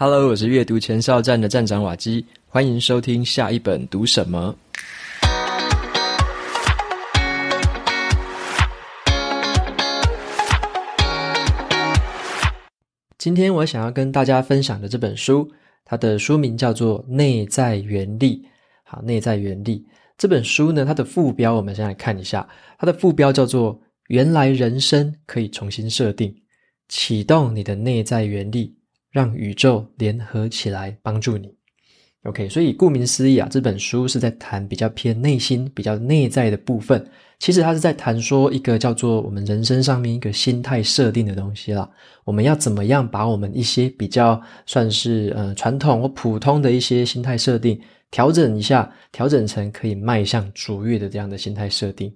Hello，我是阅读前哨站的站长瓦基，欢迎收听下一本读什么。今天我想要跟大家分享的这本书，它的书名叫做《内在原力》。好，《内在原力》这本书呢，它的副标我们先来看一下，它的副标叫做“原来人生可以重新设定，启动你的内在原力”。让宇宙联合起来帮助你。OK，所以顾名思义啊，这本书是在谈比较偏内心、比较内在的部分。其实它是在谈说一个叫做我们人生上面一个心态设定的东西啦。我们要怎么样把我们一些比较算是呃传统或普通的一些心态设定调整一下，调整成可以迈向卓越的这样的心态设定。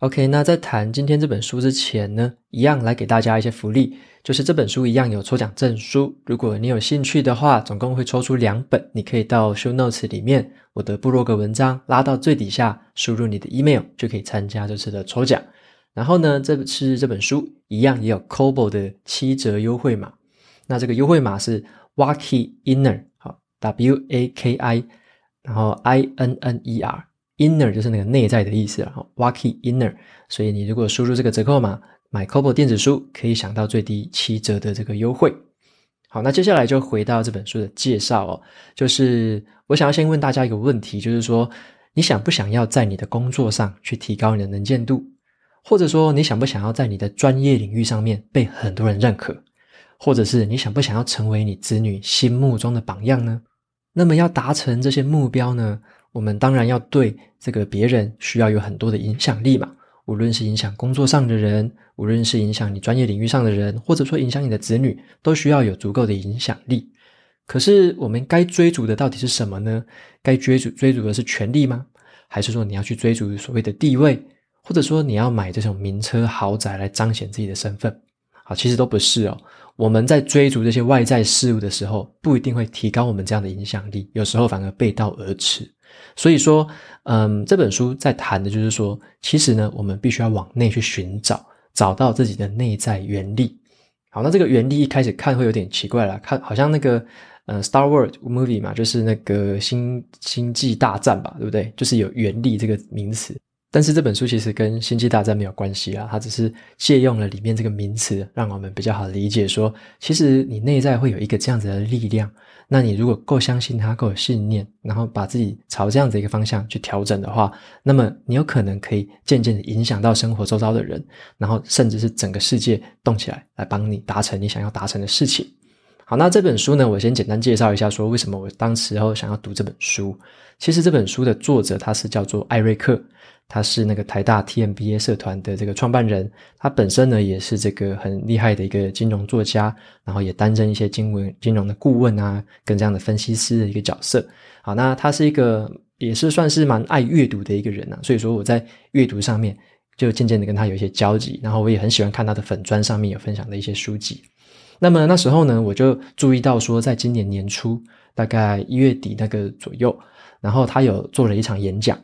OK，那在谈今天这本书之前呢，一样来给大家一些福利，就是这本书一样有抽奖证书。如果你有兴趣的话，总共会抽出两本，你可以到 Show Notes 里面我的部落格文章拉到最底下，输入你的 email 就可以参加这次的抽奖。然后呢，这次这本书一样也有 Kobo 的七折优惠码，那这个优惠码是 Waki Inner，好，W A K I，然后 I N N E R。Inner 就是那个内在的意思啊，Waki Inner。所以你如果输入这个折扣码买 c o b o 电子书，可以享到最低七折的这个优惠。好，那接下来就回到这本书的介绍哦，就是我想要先问大家一个问题，就是说你想不想要在你的工作上去提高你的能见度，或者说你想不想要在你的专业领域上面被很多人认可，或者是你想不想要成为你子女心目中的榜样呢？那么要达成这些目标呢，我们当然要对这个别人需要有很多的影响力嘛，无论是影响工作上的人，无论是影响你专业领域上的人，或者说影响你的子女，都需要有足够的影响力。可是我们该追逐的到底是什么呢？该追逐追逐的是权力吗？还是说你要去追逐所谓的地位，或者说你要买这种名车豪宅来彰显自己的身份？好，其实都不是哦。我们在追逐这些外在事物的时候，不一定会提高我们这样的影响力，有时候反而背道而驰。所以说，嗯，这本书在谈的就是说，其实呢，我们必须要往内去寻找，找到自己的内在原力。好，那这个原力一开始看会有点奇怪啦，看好像那个，呃，Star Wars movie 嘛，就是那个星星际大战吧，对不对？就是有原力这个名词。但是这本书其实跟星际大战没有关系啊，它只是借用了里面这个名词，让我们比较好理解说，其实你内在会有一个这样子的力量。那你如果够相信他，够有信念，然后把自己朝这样子一个方向去调整的话，那么你有可能可以渐渐的影响到生活周遭的人，然后甚至是整个世界动起来，来帮你达成你想要达成的事情。好，那这本书呢，我先简单介绍一下，说为什么我当时候想要读这本书。其实这本书的作者他是叫做艾瑞克。他是那个台大 TMBA 社团的这个创办人，他本身呢也是这个很厉害的一个金融作家，然后也担任一些金融金融的顾问啊，跟这样的分析师的一个角色。好，那他是一个也是算是蛮爱阅读的一个人啊，所以说我在阅读上面就渐渐的跟他有一些交集，然后我也很喜欢看他的粉砖上面有分享的一些书籍。那么那时候呢，我就注意到说，在今年年初大概一月底那个左右，然后他有做了一场演讲。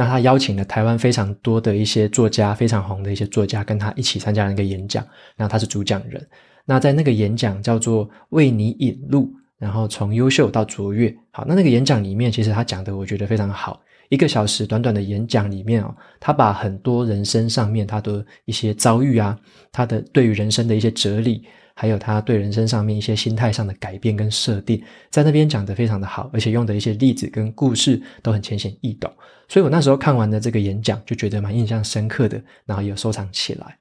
那他邀请了台湾非常多的一些作家，非常红的一些作家，跟他一起参加了一个演讲。然后他是主讲人。那在那个演讲叫做“为你引路”，然后从优秀到卓越。好，那那个演讲里面，其实他讲的我觉得非常好。一个小时短短的演讲里面哦，他把很多人生上面他的一些遭遇啊，他的对于人生的一些哲理。还有他对人生上面一些心态上的改变跟设定，在那边讲得非常的好，而且用的一些例子跟故事都很浅显易懂，所以我那时候看完了这个演讲，就觉得蛮印象深刻的，然后也有收藏起来。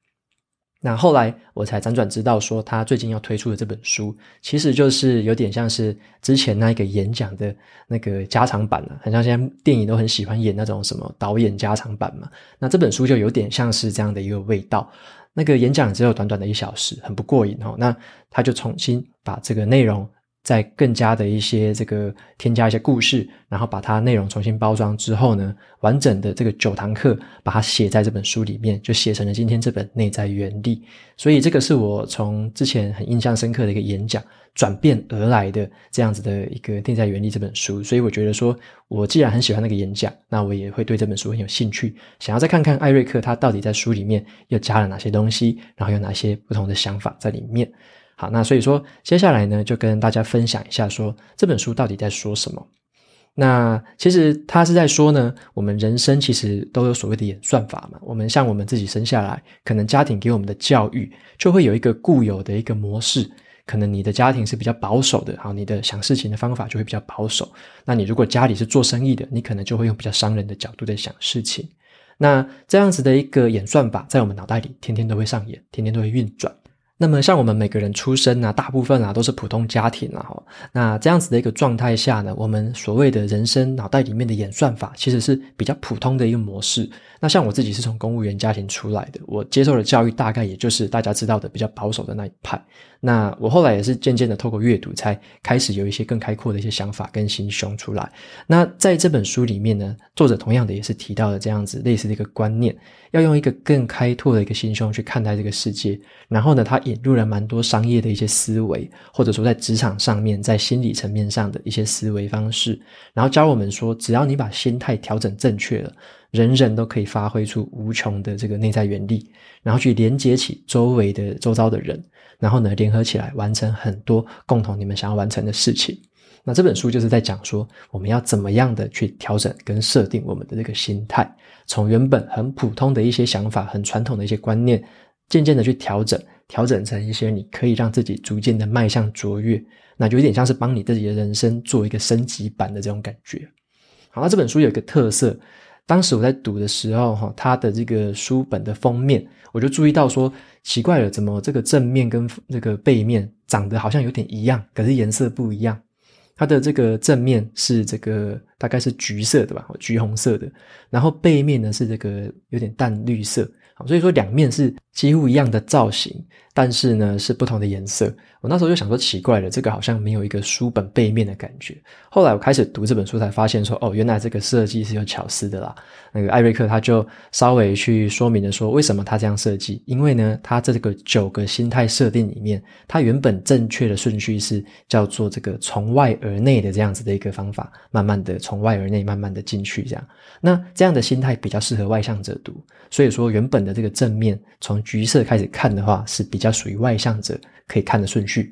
那后来我才辗转知道说，他最近要推出的这本书，其实就是有点像是之前那个演讲的那个加长版了，很像现在电影都很喜欢演那种什么导演加长版嘛，那这本书就有点像是这样的一个味道。那个演讲只有短短的一小时，很不过瘾哦。那他就重新把这个内容再更加的一些这个添加一些故事，然后把它内容重新包装之后呢，完整的这个九堂课把它写在这本书里面，就写成了今天这本《内在原力》。所以这个是我从之前很印象深刻的一个演讲。转变而来的这样子的一个内在原力这本书，所以我觉得说，我既然很喜欢那个演讲，那我也会对这本书很有兴趣，想要再看看艾瑞克他到底在书里面又加了哪些东西，然后有哪些不同的想法在里面。好，那所以说接下来呢，就跟大家分享一下说，这本书到底在说什么。那其实他是在说呢，我们人生其实都有所谓的演算法嘛。我们像我们自己生下来，可能家庭给我们的教育就会有一个固有的一个模式。可能你的家庭是比较保守的，好，你的想事情的方法就会比较保守。那你如果家里是做生意的，你可能就会用比较商人的角度在想事情。那这样子的一个演算法，在我们脑袋里天天都会上演，天天都会运转。那么，像我们每个人出生啊，大部分啊都是普通家庭啊，那这样子的一个状态下呢，我们所谓的人生脑袋里面的演算法，其实是比较普通的一个模式。那像我自己是从公务员家庭出来的，我接受的教育大概也就是大家知道的比较保守的那一派。那我后来也是渐渐的透过阅读，才开始有一些更开阔的一些想法跟心胸出来。那在这本书里面呢，作者同样的也是提到了这样子类似的一个观念。要用一个更开拓的一个心胸去看待这个世界，然后呢，他引入了蛮多商业的一些思维，或者说在职场上面，在心理层面上的一些思维方式，然后教我们说，只要你把心态调整正确了，人人都可以发挥出无穷的这个内在原力，然后去连接起周围的周遭的人，然后呢，联合起来完成很多共同你们想要完成的事情。那这本书就是在讲说，我们要怎么样的去调整跟设定我们的这个心态，从原本很普通的一些想法、很传统的一些观念，渐渐的去调整，调整成一些你可以让自己逐渐的迈向卓越，那就有点像是帮你自己的人生做一个升级版的这种感觉。好，那这本书有一个特色，当时我在读的时候，哈，它的这个书本的封面，我就注意到说，奇怪了，怎么这个正面跟这个背面长得好像有点一样，可是颜色不一样。它的这个正面是这个大概是橘色的吧，橘红色的，然后背面呢是这个有点淡绿色，好，所以说两面是几乎一样的造型。但是呢，是不同的颜色。我那时候就想说，奇怪了，这个好像没有一个书本背面的感觉。后来我开始读这本书，才发现说，哦，原来这个设计是有巧思的啦。那个艾瑞克他就稍微去说明了说，为什么他这样设计。因为呢，他这个九个心态设定里面，他原本正确的顺序是叫做这个从外而内的这样子的一个方法，慢慢的从外而内，慢慢的进去这样。那这样的心态比较适合外向者读。所以说，原本的这个正面从橘色开始看的话，是比较。属于外向者可以看的顺序。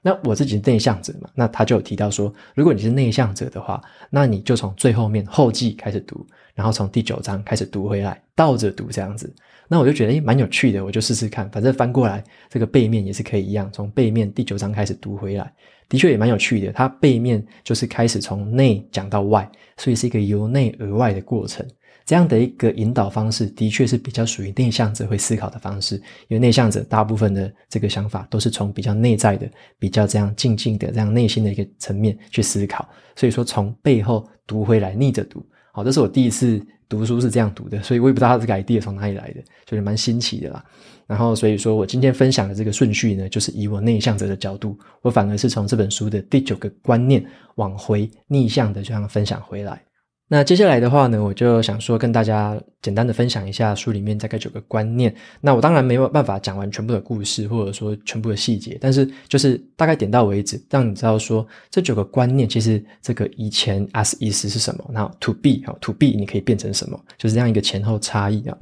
那我自己是内向者嘛，那他就有提到说，如果你是内向者的话，那你就从最后面后记开始读，然后从第九章开始读回来，倒着读这样子。那我就觉得诶蛮有趣的，我就试试看，反正翻过来这个背面也是可以一样，从背面第九章开始读回来，的确也蛮有趣的。它背面就是开始从内讲到外，所以是一个由内而外的过程。这样的一个引导方式，的确是比较属于内向者会思考的方式，因为内向者大部分的这个想法都是从比较内在的、比较这样静静的、这样内心的一个层面去思考。所以说，从背后读回来，逆着读，好，这是我第一次读书是这样读的，所以我也不知道他这个 idea 从哪里来的，就是蛮新奇的啦。然后，所以说我今天分享的这个顺序呢，就是以我内向者的角度，我反而是从这本书的第九个观念往回逆向的这样分享回来。那接下来的话呢，我就想说跟大家简单的分享一下书里面大概九个观念。那我当然没有办法讲完全部的故事，或者说全部的细节，但是就是大概点到为止，让你知道说这九个观念其实这个以前 as is 是什么，那 to be 啊 to be 你可以变成什么，就是这样一个前后差异啊。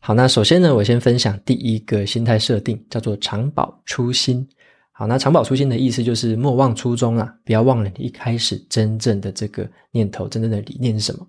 好，那首先呢，我先分享第一个心态设定，叫做常保初心。那常保初心的意思就是莫忘初衷啊，不要忘了你一开始真正的这个念头、真正的理念是什么。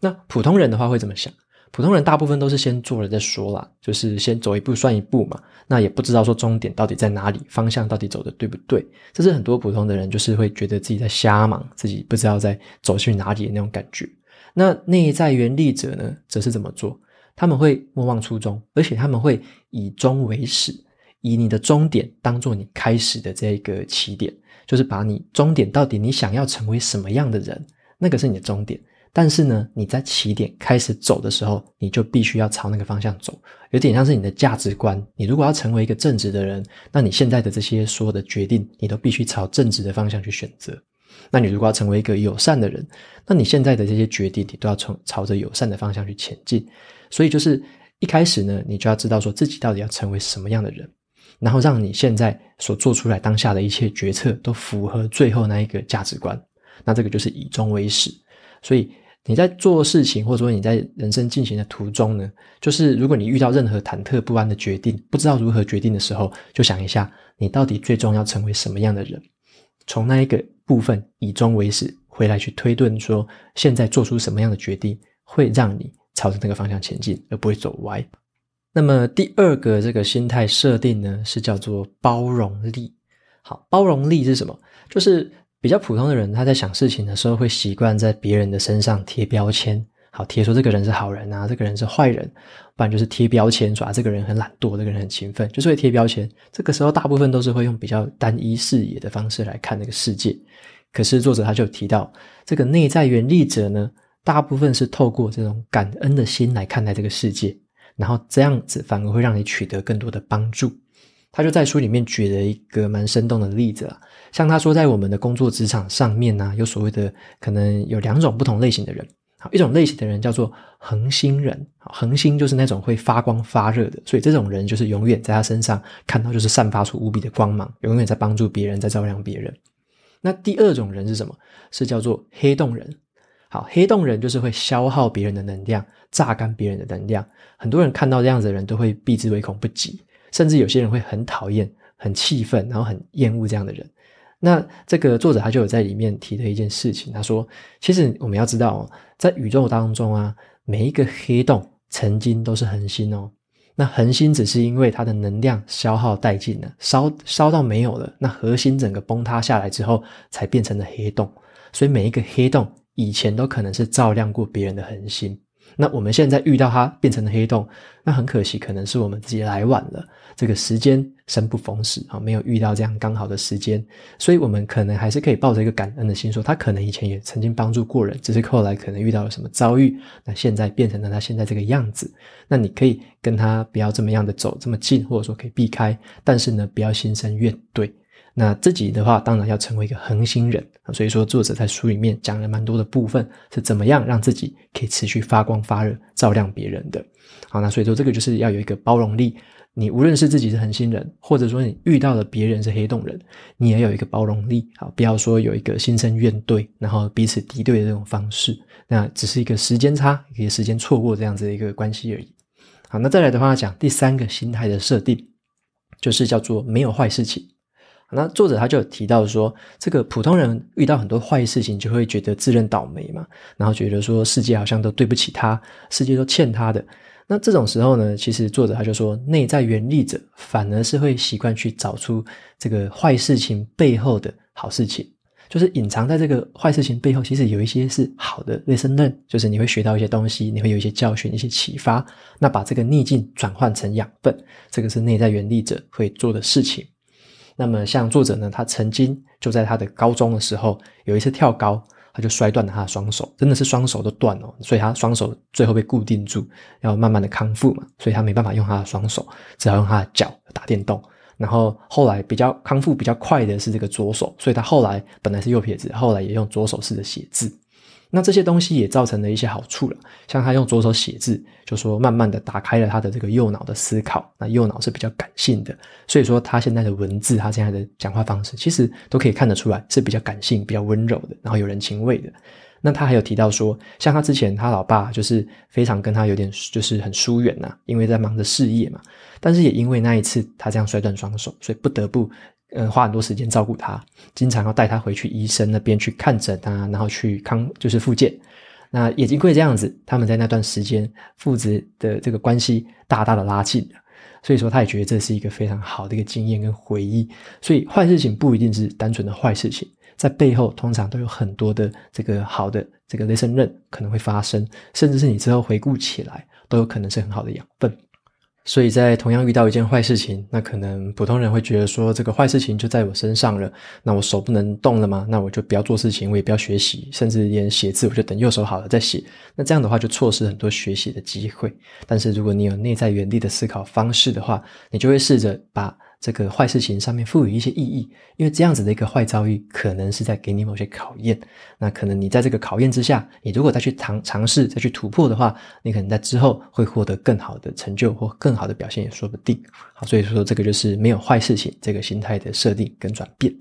那普通人的话会怎么想？普通人大部分都是先做了再说啦，就是先走一步算一步嘛。那也不知道说终点到底在哪里，方向到底走的对不对？这是很多普通的人就是会觉得自己在瞎忙，自己不知道在走去哪里的那种感觉。那内在原力者呢，则是怎么做？他们会莫忘初衷，而且他们会以终为始。以你的终点当做你开始的这个起点，就是把你终点到底你想要成为什么样的人，那个是你的终点。但是呢，你在起点开始走的时候，你就必须要朝那个方向走，有点像是你的价值观。你如果要成为一个正直的人，那你现在的这些所有的决定，你都必须朝正直的方向去选择。那你如果要成为一个友善的人，那你现在的这些决定，你都要从朝着友善的方向去前进。所以就是一开始呢，你就要知道说自己到底要成为什么样的人。然后让你现在所做出来当下的一切决策都符合最后那一个价值观，那这个就是以终为始。所以你在做事情，或者说你在人生进行的途中呢，就是如果你遇到任何忐忑不安的决定，不知道如何决定的时候，就想一下，你到底最终要成为什么样的人？从那一个部分以终为始，回来去推断说，现在做出什么样的决定，会让你朝着那个方向前进，而不会走歪。那么第二个这个心态设定呢，是叫做包容力。好，包容力是什么？就是。比较普通的人，他在想事情的时候，会习惯在别人的身上贴标签，好，贴说这个人是好人啊，这个人是坏人，不然就是贴标签说啊，这个人很懒惰，这个人很勤奋，就是会贴标签。这个时候，大部分都是会用比较单一视野的方式来看那个世界。可是作者他就提到，这个内在原力者呢，大部分是透过这种感恩的心来看待这个世界，然后这样子反而会让你取得更多的帮助。他就在书里面举了一个蛮生动的例子啊，像他说，在我们的工作职场上面呢，有所谓的可能有两种不同类型的人，好，一种类型的人叫做恒星人，恒星就是那种会发光发热的，所以这种人就是永远在他身上看到就是散发出无比的光芒，永远在帮助别人，在照亮别人。那第二种人是什么？是叫做黑洞人，好，黑洞人就是会消耗别人的能量，榨干别人的能量，很多人看到这样子的人都会避之唯恐不及。甚至有些人会很讨厌、很气愤，然后很厌恶这样的人。那这个作者他就有在里面提的一件事情，他说：“其实我们要知道，在宇宙当中啊，每一个黑洞曾经都是恒星哦。那恒星只是因为它的能量消耗殆尽了，烧烧到没有了，那核心整个崩塌下来之后，才变成了黑洞。所以每一个黑洞以前都可能是照亮过别人的恒星。”那我们现在遇到它变成了黑洞，那很可惜，可能是我们自己来晚了。这个时间生不逢时啊，没有遇到这样刚好的时间，所以我们可能还是可以抱着一个感恩的心，说他可能以前也曾经帮助过人，只是后来可能遇到了什么遭遇，那现在变成了他现在这个样子。那你可以跟他不要这么样的走这么近，或者说可以避开，但是呢，不要心生怨怼。那自己的话，当然要成为一个恒星人。所以说，作者在书里面讲了蛮多的部分，是怎么样让自己可以持续发光发热，照亮别人的。好，那所以说这个就是要有一个包容力。你无论是自己是恒星人，或者说你遇到了别人是黑洞人，你也有一个包容力。好，不要说有一个心生怨怼，然后彼此敌对的这种方式。那只是一个时间差，一个时间错过这样子的一个关系而已。好，那再来的话讲第三个心态的设定，就是叫做没有坏事情。那作者他就有提到说，这个普通人遇到很多坏事情，就会觉得自认倒霉嘛，然后觉得说世界好像都对不起他，世界都欠他的。那这种时候呢，其实作者他就说，内在原力者反而是会习惯去找出这个坏事情背后的好事情，就是隐藏在这个坏事情背后，其实有一些是好的 lesson learn，就是你会学到一些东西，你会有一些教训、一些启发，那把这个逆境转换成养分，这个是内在原力者会做的事情。那么，像作者呢，他曾经就在他的高中的时候，有一次跳高，他就摔断了他的双手，真的是双手都断了，所以他双手最后被固定住，要慢慢的康复嘛，所以他没办法用他的双手，只好用他的脚打电动。然后后来比较康复比较快的是这个左手，所以他后来本来是右撇子，后来也用左手试着写字。那这些东西也造成了一些好处了，像他用左手写字，就说慢慢的打开了他的这个右脑的思考。那右脑是比较感性的，所以说他现在的文字，他现在的讲话方式，其实都可以看得出来是比较感性、比较温柔的，然后有人情味的。那他还有提到说，像他之前他老爸就是非常跟他有点就是很疏远呐，因为在忙着事业嘛。但是也因为那一次他这样摔断双手，所以不得不。嗯，花很多时间照顾他，经常要带他回去医生那边去看诊啊，然后去康就是复健。那也因为这样子，他们在那段时间父子的这个关系大大的拉近了。所以说，他也觉得这是一个非常好的一个经验跟回忆。所以坏事情不一定是单纯的坏事情，在背后通常都有很多的这个好的这个 listen 跟可能会发生，甚至是你之后回顾起来都有可能是很好的养分。所以在同样遇到一件坏事情，那可能普通人会觉得说，这个坏事情就在我身上了，那我手不能动了吗？那我就不要做事情，我也不要学习，甚至连写字，我就等右手好了再写。那这样的话就错失很多学习的机会。但是如果你有内在原地的思考方式的话，你就会试着把。这个坏事情上面赋予一些意义，因为这样子的一个坏遭遇，可能是在给你某些考验。那可能你在这个考验之下，你如果再去尝尝试、再去突破的话，你可能在之后会获得更好的成就或更好的表现也说不定。好，所以说这个就是没有坏事情这个心态的设定跟转变。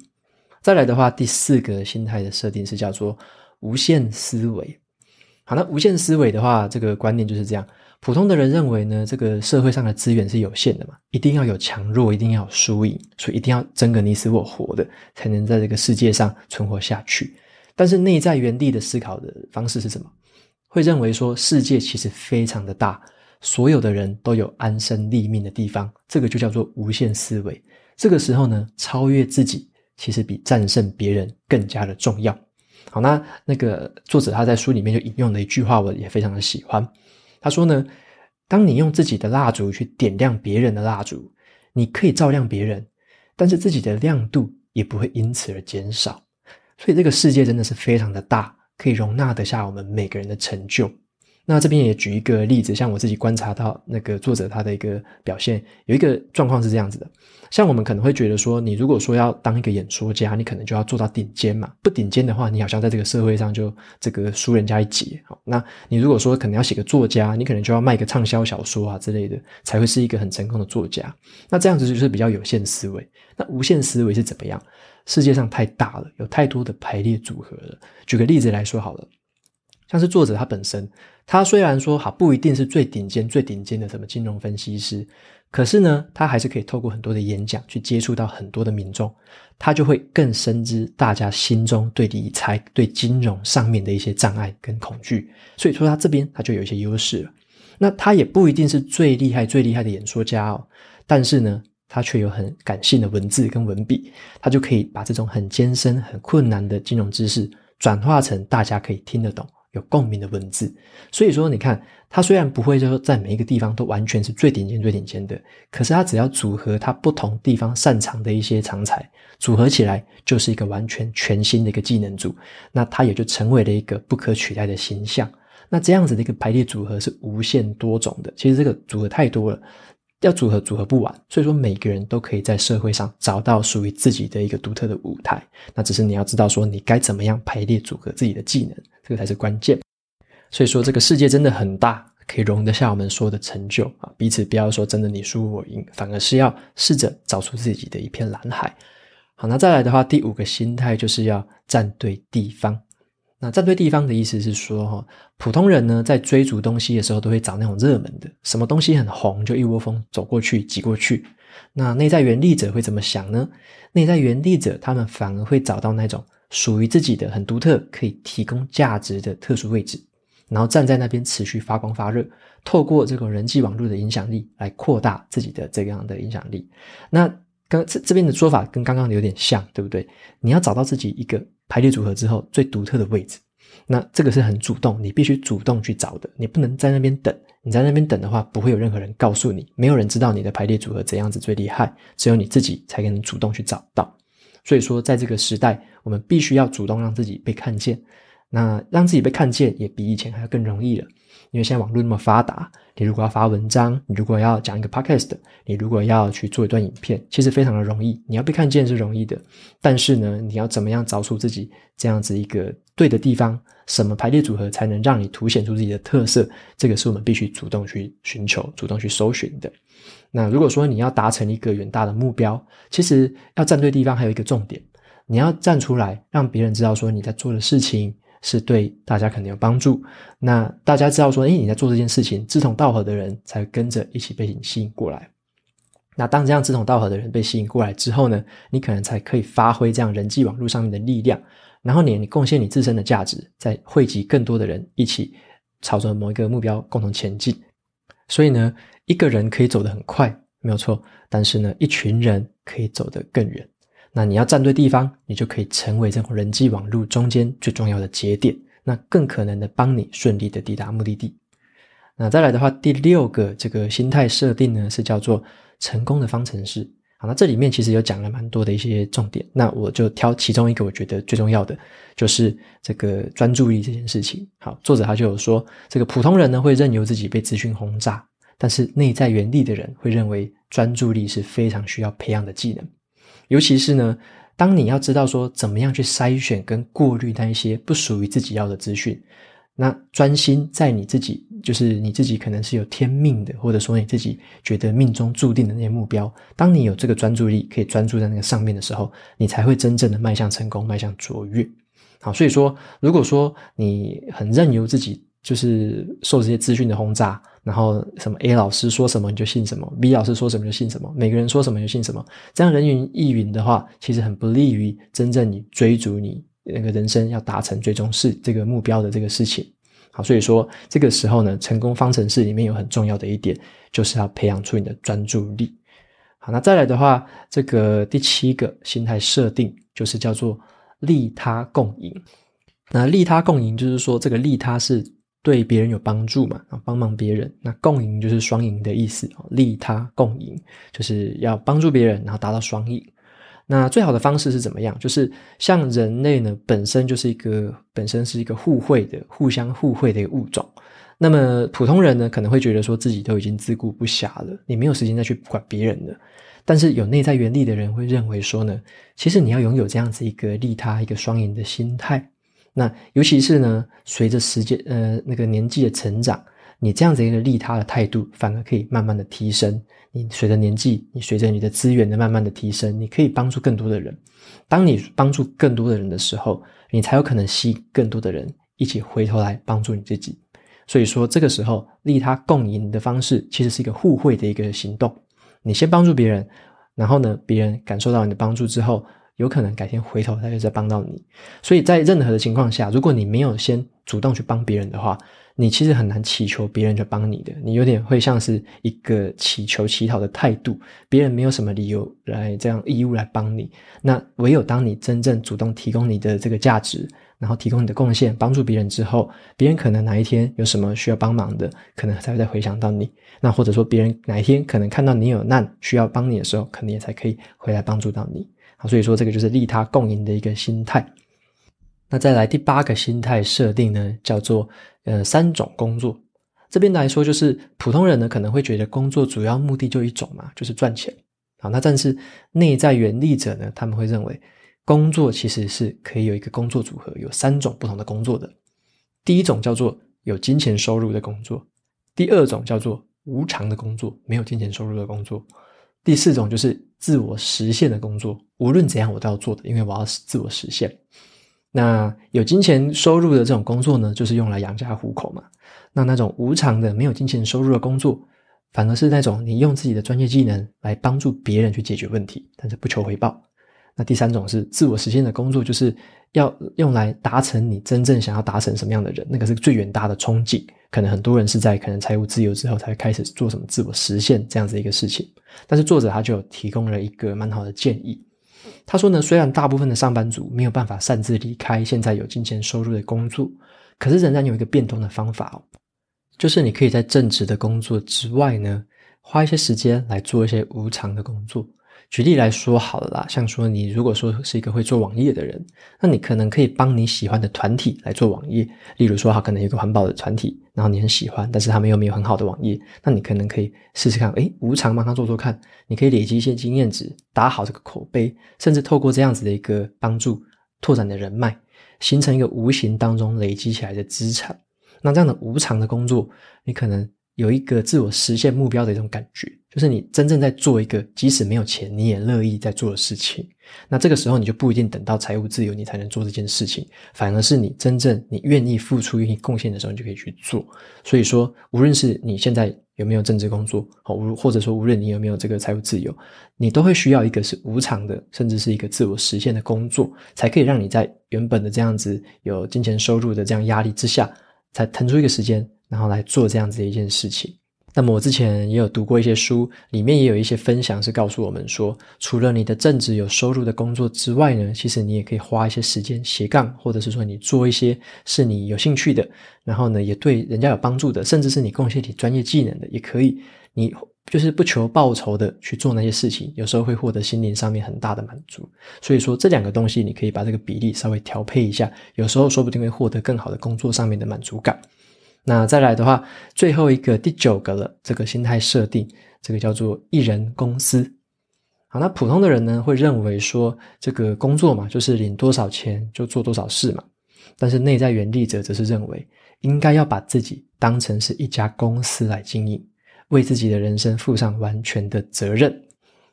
再来的话，第四个心态的设定是叫做无限思维。好，那无限思维的话，这个观念就是这样。普通的人认为呢，这个社会上的资源是有限的嘛，一定要有强弱，一定要有输赢，所以一定要争个你死我活的，才能在这个世界上存活下去。但是内在原地的思考的方式是什么？会认为说世界其实非常的大，所有的人都有安身立命的地方，这个就叫做无限思维。这个时候呢，超越自己其实比战胜别人更加的重要。好，那那个作者他在书里面就引用了一句话，我也非常的喜欢。他说呢，当你用自己的蜡烛去点亮别人的蜡烛，你可以照亮别人，但是自己的亮度也不会因此而减少。所以这个世界真的是非常的大，可以容纳得下我们每个人的成就。那这边也举一个例子，像我自己观察到那个作者他的一个表现，有一个状况是这样子的。像我们可能会觉得说，你如果说要当一个演说家，你可能就要做到顶尖嘛。不顶尖的话，你好像在这个社会上就这个输人家一截。好，那你如果说可能要写个作家，你可能就要卖个畅销小说啊之类的，才会是一个很成功的作家。那这样子就是比较有限思维。那无限思维是怎么样？世界上太大了，有太多的排列组合了。举个例子来说好了。像是作者他本身，他虽然说好不一定是最顶尖、最顶尖的什么金融分析师，可是呢，他还是可以透过很多的演讲去接触到很多的民众，他就会更深知大家心中对理财、对金融上面的一些障碍跟恐惧，所以说他这边他就有一些优势了。那他也不一定是最厉害、最厉害的演说家哦，但是呢，他却有很感性的文字跟文笔，他就可以把这种很艰深、很困难的金融知识转化成大家可以听得懂。有共鸣的文字，所以说你看，他虽然不会说在每一个地方都完全是最顶尖、最顶尖的，可是他只要组合他不同地方擅长的一些长才，组合起来就是一个完全全新的一个技能组，那他也就成为了一个不可取代的形象。那这样子的一个排列组合是无限多种的，其实这个组合太多了。要组合组合不完，所以说每个人都可以在社会上找到属于自己的一个独特的舞台。那只是你要知道说你该怎么样排列组合自己的技能，这才是关键。所以说这个世界真的很大，可以容得下我们说的成就啊！彼此不要说真的你输我赢，反而是要试着找出自己的一片蓝海。好，那再来的话，第五个心态就是要站对地方。那站对地方的意思是说，哈，普通人呢在追逐东西的时候，都会找那种热门的，什么东西很红，就一窝蜂走过去挤过去。那内在原力者会怎么想呢？内在原力者他们反而会找到那种属于自己的很独特、可以提供价值的特殊位置，然后站在那边持续发光发热，透过这种人际网络的影响力来扩大自己的这样的影响力。那刚这这边的说法跟刚刚有点像，对不对？你要找到自己一个。排列组合之后最独特的位置，那这个是很主动，你必须主动去找的，你不能在那边等。你在那边等的话，不会有任何人告诉你，没有人知道你的排列组合怎样子最厉害，只有你自己才可能主动去找到。所以说，在这个时代，我们必须要主动让自己被看见。那让自己被看见，也比以前还要更容易了。因为现在网络那么发达，你如果要发文章，你如果要讲一个 podcast，你如果要去做一段影片，其实非常的容易。你要被看见是容易的，但是呢，你要怎么样找出自己这样子一个对的地方，什么排列组合才能让你凸显出自己的特色？这个是我们必须主动去寻求、主动去搜寻的。那如果说你要达成一个远大的目标，其实要站对地方，还有一个重点，你要站出来，让别人知道说你在做的事情。是对大家肯定有帮助。那大家知道说，诶，你在做这件事情，志同道合的人才跟着一起被你吸引过来。那当这样志同道合的人被吸引过来之后呢，你可能才可以发挥这样人际网络上面的力量，然后你你贡献你自身的价值，再汇集更多的人一起朝着某一个目标共同前进。所以呢，一个人可以走得很快，没有错，但是呢，一群人可以走得更远。那你要站对地方，你就可以成为这种人际网络中间最重要的节点，那更可能的帮你顺利的抵达目的地。那再来的话，第六个这个心态设定呢，是叫做成功的方程式。好，那这里面其实有讲了蛮多的一些重点，那我就挑其中一个我觉得最重要的，就是这个专注力这件事情。好，作者他就有说，这个普通人呢会任由自己被资讯轰炸，但是内在原力的人会认为专注力是非常需要培养的技能。尤其是呢，当你要知道说怎么样去筛选跟过滤那一些不属于自己要的资讯，那专心在你自己，就是你自己可能是有天命的，或者说你自己觉得命中注定的那些目标，当你有这个专注力，可以专注在那个上面的时候，你才会真正的迈向成功，迈向卓越。好，所以说，如果说你很任由自己就是受这些资讯的轰炸，然后什么 A 老师说什么你就信什么，B 老师说什么就信什么，每个人说什么就信什么，这样人云亦云的话，其实很不利于真正你追逐你那个人生要达成最终是这个目标的这个事情。好，所以说这个时候呢，成功方程式里面有很重要的一点，就是要培养出你的专注力。好，那再来的话，这个第七个心态设定就是叫做利他共赢。那利他共赢就是说，这个利他是对别人有帮助嘛，啊，帮忙别人。那共赢就是双赢的意思，利他共赢就是要帮助别人，然后达到双赢。那最好的方式是怎么样？就是像人类呢，本身就是一个本身是一个互惠的、互相互惠的一个物种。那么普通人呢，可能会觉得说自己都已经自顾不暇了，你没有时间再去管别人了。但是有内在原力的人会认为说呢，其实你要拥有这样子一个利他、一个双赢的心态。那尤其是呢，随着时间呃那个年纪的成长，你这样子一个利他的态度，反而可以慢慢的提升。你随着年纪，你随着你的资源的慢慢的提升，你可以帮助更多的人。当你帮助更多的人的时候，你才有可能吸引更多的人一起回头来帮助你自己。所以说，这个时候利他共赢的方式，其实是一个互惠的一个行动。你先帮助别人，然后呢，别人感受到你的帮助之后，有可能改天回头他就再帮到你。所以在任何的情况下，如果你没有先主动去帮别人的话，你其实很难祈求别人去帮你的。你有点会像是一个祈求乞讨的态度，别人没有什么理由来这样义务来帮你。那唯有当你真正主动提供你的这个价值。然后提供你的贡献，帮助别人之后，别人可能哪一天有什么需要帮忙的，可能才会再回想到你。那或者说别人哪一天可能看到你有难需要帮你的时候，可能也才可以回来帮助到你。好，所以说这个就是利他共赢的一个心态。那再来第八个心态设定呢，叫做呃三种工作。这边来说就是普通人呢可能会觉得工作主要目的就一种嘛，就是赚钱。好，那但是内在原力者呢，他们会认为。工作其实是可以有一个工作组合，有三种不同的工作的。第一种叫做有金钱收入的工作，第二种叫做无偿的工作，没有金钱收入的工作，第四种就是自我实现的工作，无论怎样我都要做的，因为我要自我实现。那有金钱收入的这种工作呢，就是用来养家糊口嘛。那那种无偿的、没有金钱收入的工作，反而是那种你用自己的专业技能来帮助别人去解决问题，但是不求回报。那第三种是自我实现的工作，就是要用来达成你真正想要达成什么样的人，那个是最远大的憧憬。可能很多人是在可能财务自由之后才会开始做什么自我实现这样子一个事情。但是作者他就提供了一个蛮好的建议，他说呢，虽然大部分的上班族没有办法擅自离开现在有金钱收入的工作，可是仍然有一个变通的方法哦，就是你可以在正职的工作之外呢，花一些时间来做一些无偿的工作。举例来说好了啦，像说你如果说是一个会做网页的人，那你可能可以帮你喜欢的团体来做网页。例如说，哈，可能有一个环保的团体，然后你很喜欢，但是他们又没有很好的网页，那你可能可以试试看，诶，无偿帮他做做看。你可以累积一些经验值，打好这个口碑，甚至透过这样子的一个帮助，拓展的人脉，形成一个无形当中累积起来的资产。那这样的无偿的工作，你可能有一个自我实现目标的一种感觉。就是你真正在做一个即使没有钱你也乐意在做的事情，那这个时候你就不一定等到财务自由你才能做这件事情，反而是你真正你愿意付出、愿意贡献的时候，你就可以去做。所以说，无论是你现在有没有正职工作，好，或者说无论你有没有这个财务自由，你都会需要一个是无偿的，甚至是一个自我实现的工作，才可以让你在原本的这样子有金钱收入的这样压力之下，才腾出一个时间，然后来做这样子的一件事情。那么我之前也有读过一些书，里面也有一些分享是告诉我们说，除了你的正职有收入的工作之外呢，其实你也可以花一些时间斜杠，或者是说你做一些是你有兴趣的，然后呢也对人家有帮助的，甚至是你贡献你专业技能的，也可以。你就是不求报酬的去做那些事情，有时候会获得心灵上面很大的满足。所以说这两个东西，你可以把这个比例稍微调配一下，有时候说不定会获得更好的工作上面的满足感。那再来的话，最后一个第九个了，这个心态设定，这个叫做一人公司。好，那普通的人呢，会认为说，这个工作嘛，就是领多少钱就做多少事嘛。但是内在原力者则是认为，应该要把自己当成是一家公司来经营，为自己的人生负上完全的责任。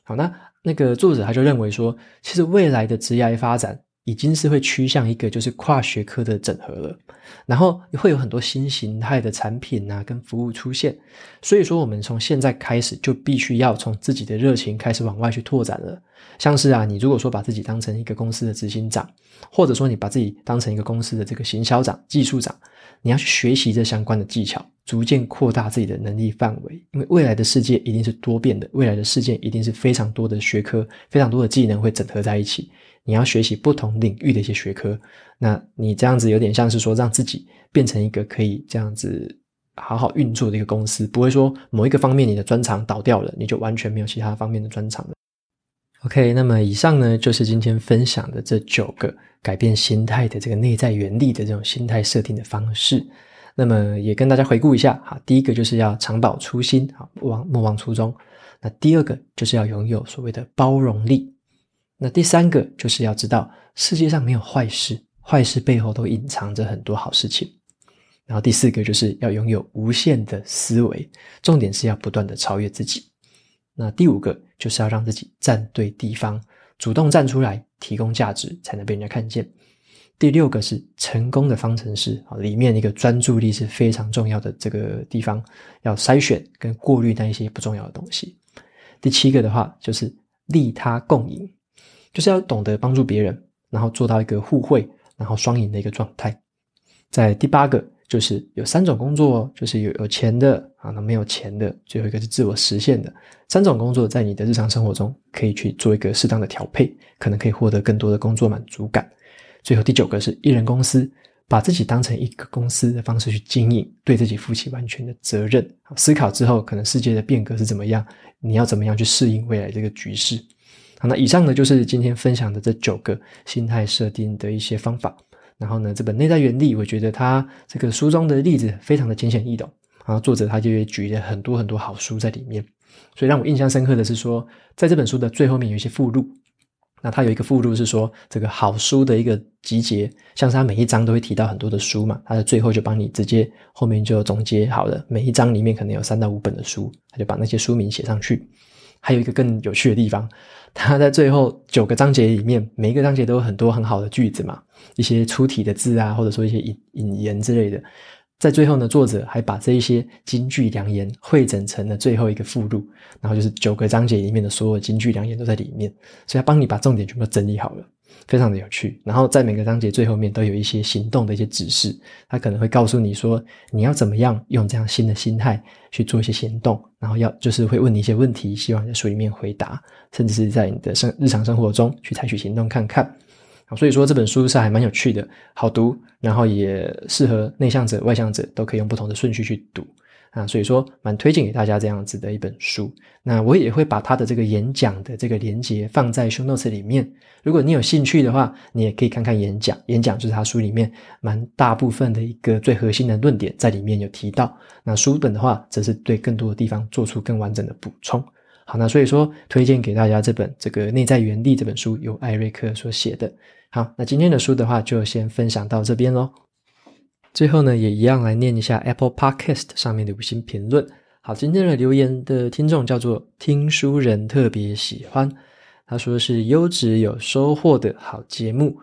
好，那那个作者他就认为说，其实未来的职业发展。已经是会趋向一个就是跨学科的整合了，然后会有很多新形态的产品啊跟服务出现，所以说我们从现在开始就必须要从自己的热情开始往外去拓展了。像是啊，你如果说把自己当成一个公司的执行长，或者说你把自己当成一个公司的这个行销长、技术长，你要去学习这相关的技巧，逐渐扩大自己的能力范围，因为未来的世界一定是多变的，未来的世界一定是非常多的学科、非常多的技能会整合在一起。你要学习不同领域的一些学科，那你这样子有点像是说让自己变成一个可以这样子好好运作的一个公司，不会说某一个方面你的专长倒掉了，你就完全没有其他方面的专长了。OK，那么以上呢就是今天分享的这九个改变心态的这个内在原力的这种心态设定的方式。那么也跟大家回顾一下，哈，第一个就是要常保初心，啊，莫忘莫忘初衷。那第二个就是要拥有所谓的包容力。那第三个就是要知道，世界上没有坏事，坏事背后都隐藏着很多好事情。然后第四个就是要拥有无限的思维，重点是要不断的超越自己。那第五个就是要让自己站对地方，主动站出来，提供价值，才能被人家看见。第六个是成功的方程式啊，里面一个专注力是非常重要的这个地方，要筛选跟过滤那一些不重要的东西。第七个的话就是利他共赢。就是要懂得帮助别人，然后做到一个互惠，然后双赢的一个状态。在第八个，就是有三种工作，就是有有钱的啊，那没有钱的，最后一个是自我实现的。三种工作在你的日常生活中可以去做一个适当的调配，可能可以获得更多的工作满足感。最后第九个是一人公司，把自己当成一个公司的方式去经营，对自己负起完全的责任。思考之后，可能世界的变革是怎么样，你要怎么样去适应未来这个局势。好，那以上呢就是今天分享的这九个心态设定的一些方法。然后呢，这本内在原理，我觉得它这个书中的例子非常的浅显易懂。然后作者他就举了很多很多好书在里面，所以让我印象深刻的是说，在这本书的最后面有一些附录。那它有一个附录是说，这个好书的一个集结，像是它每一章都会提到很多的书嘛，它的最后就帮你直接后面就总结好了，每一章里面可能有三到五本的书，他就把那些书名写上去。还有一个更有趣的地方，他在最后九个章节里面，每一个章节都有很多很好的句子嘛，一些出题的字啊，或者说一些引引言之类的。在最后呢，作者还把这一些金句良言汇整成了最后一个附录，然后就是九个章节里面的所有金句良言都在里面，所以他帮你把重点全部整理好了。非常的有趣，然后在每个章节最后面都有一些行动的一些指示，他可能会告诉你说你要怎么样用这样新的心态去做一些行动，然后要就是会问你一些问题，希望在书里面回答，甚至是在你的生日常生活中去采取行动看看。所以说这本书是还蛮有趣的，好读，然后也适合内向者、外向者都可以用不同的顺序去读。啊，所以说蛮推荐给大家这样子的一本书。那我也会把他的这个演讲的这个连结放在 show notes 里面。如果你有兴趣的话，你也可以看看演讲。演讲就是他书里面蛮大部分的一个最核心的论点在里面有提到。那书本的话，则是对更多的地方做出更完整的补充。好，那所以说推荐给大家这本这个内在原力这本书，由艾瑞克所写的。好，那今天的书的话，就先分享到这边喽。最后呢，也一样来念一下 Apple Podcast 上面的五星评论。好，今天的留言的听众叫做听书人特别喜欢，他说是优质有收获的好节目。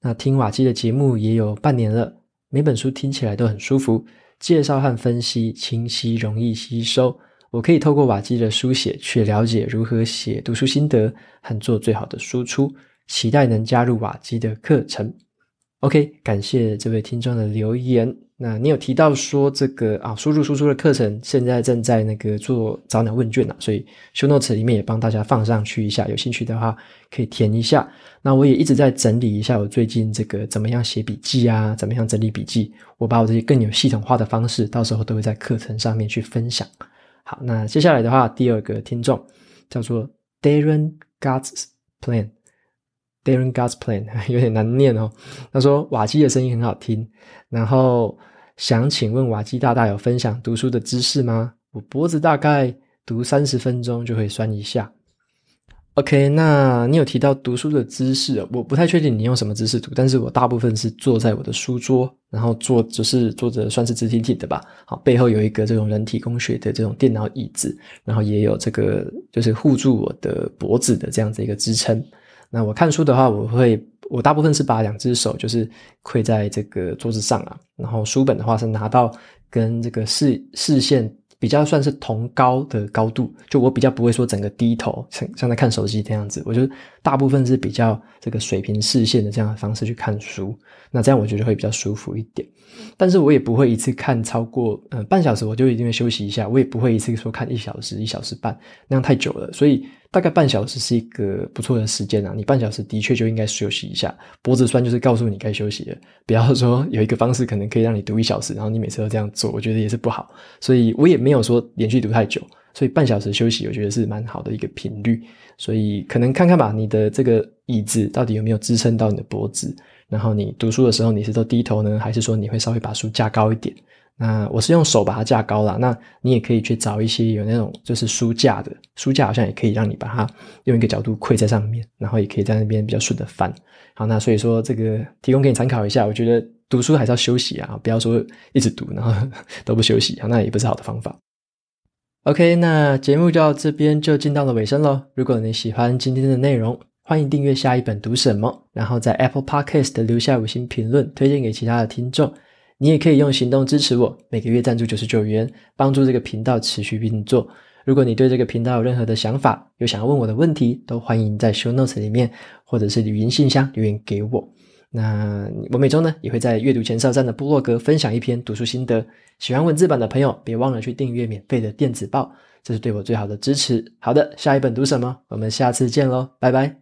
那听瓦基的节目也有半年了，每本书听起来都很舒服，介绍和分析清晰，容易吸收。我可以透过瓦基的书写去了解如何写读书心得和做最好的输出，期待能加入瓦基的课程。OK，感谢这位听众的留言。那你有提到说这个啊，输入输出的课程现在正在那个做早鸟问卷啊，所以 show notes 里面也帮大家放上去一下，有兴趣的话可以填一下。那我也一直在整理一下我最近这个怎么样写笔记啊，怎么样整理笔记。我把我这些更有系统化的方式，到时候都会在课程上面去分享。好，那接下来的话，第二个听众叫做 Darren God's Plan。Darren God's Plan 有点难念哦。他说瓦基的声音很好听，然后想请问瓦基大大有分享读书的知识吗？我脖子大概读三十分钟就会酸一下。OK，那你有提到读书的姿势，我不太确定你用什么姿势读，但是我大部分是坐在我的书桌，然后坐就是坐着算是直挺挺的吧。好，背后有一个这种人体工学的这种电脑椅子，然后也有这个就是护住我的脖子的这样子一个支撑。那我看书的话，我会我大部分是把两只手就是跪在这个桌子上啊，然后书本的话是拿到跟这个视视线。比较算是同高的高度，就我比较不会说整个低头，像像在看手机这样子。我就大部分是比较这个水平视线的这样的方式去看书，那这样我觉得会比较舒服一点。但是我也不会一次看超过呃半小时，我就一定会休息一下。我也不会一次说看一小时、一小时半，那样太久了。所以。大概半小时是一个不错的时间啊，你半小时的确就应该休息一下。脖子酸就是告诉你该休息了，不要说有一个方式可能可以让你读一小时，然后你每次都这样做，我觉得也是不好。所以我也没有说连续读太久，所以半小时休息，我觉得是蛮好的一个频率。所以可能看看吧，你的这个椅子到底有没有支撑到你的脖子，然后你读书的时候你是都低头呢，还是说你会稍微把书架高一点？那我是用手把它架高了，那你也可以去找一些有那种就是书架的，书架好像也可以让你把它用一个角度跪在上面，然后也可以在那边比较顺的翻。好，那所以说这个提供给你参考一下。我觉得读书还是要休息啊，不要说一直读然后 都不休息，好，那也不是好的方法。OK，那节目就到这边就进到了尾声喽。如果你喜欢今天的内容，欢迎订阅下一本读什么，然后在 Apple Podcast 留下五星评论，推荐给其他的听众。你也可以用行动支持我，每个月赞助九十九元，帮助这个频道持续运作。如果你对这个频道有任何的想法，有想要问我的问题，都欢迎在 show notes 里面或者是语音信箱留言给我。那我每周呢也会在阅读前哨站的部落格分享一篇读书心得。喜欢文字版的朋友，别忘了去订阅免费的电子报，这是对我最好的支持。好的，下一本读什么？我们下次见喽，拜拜。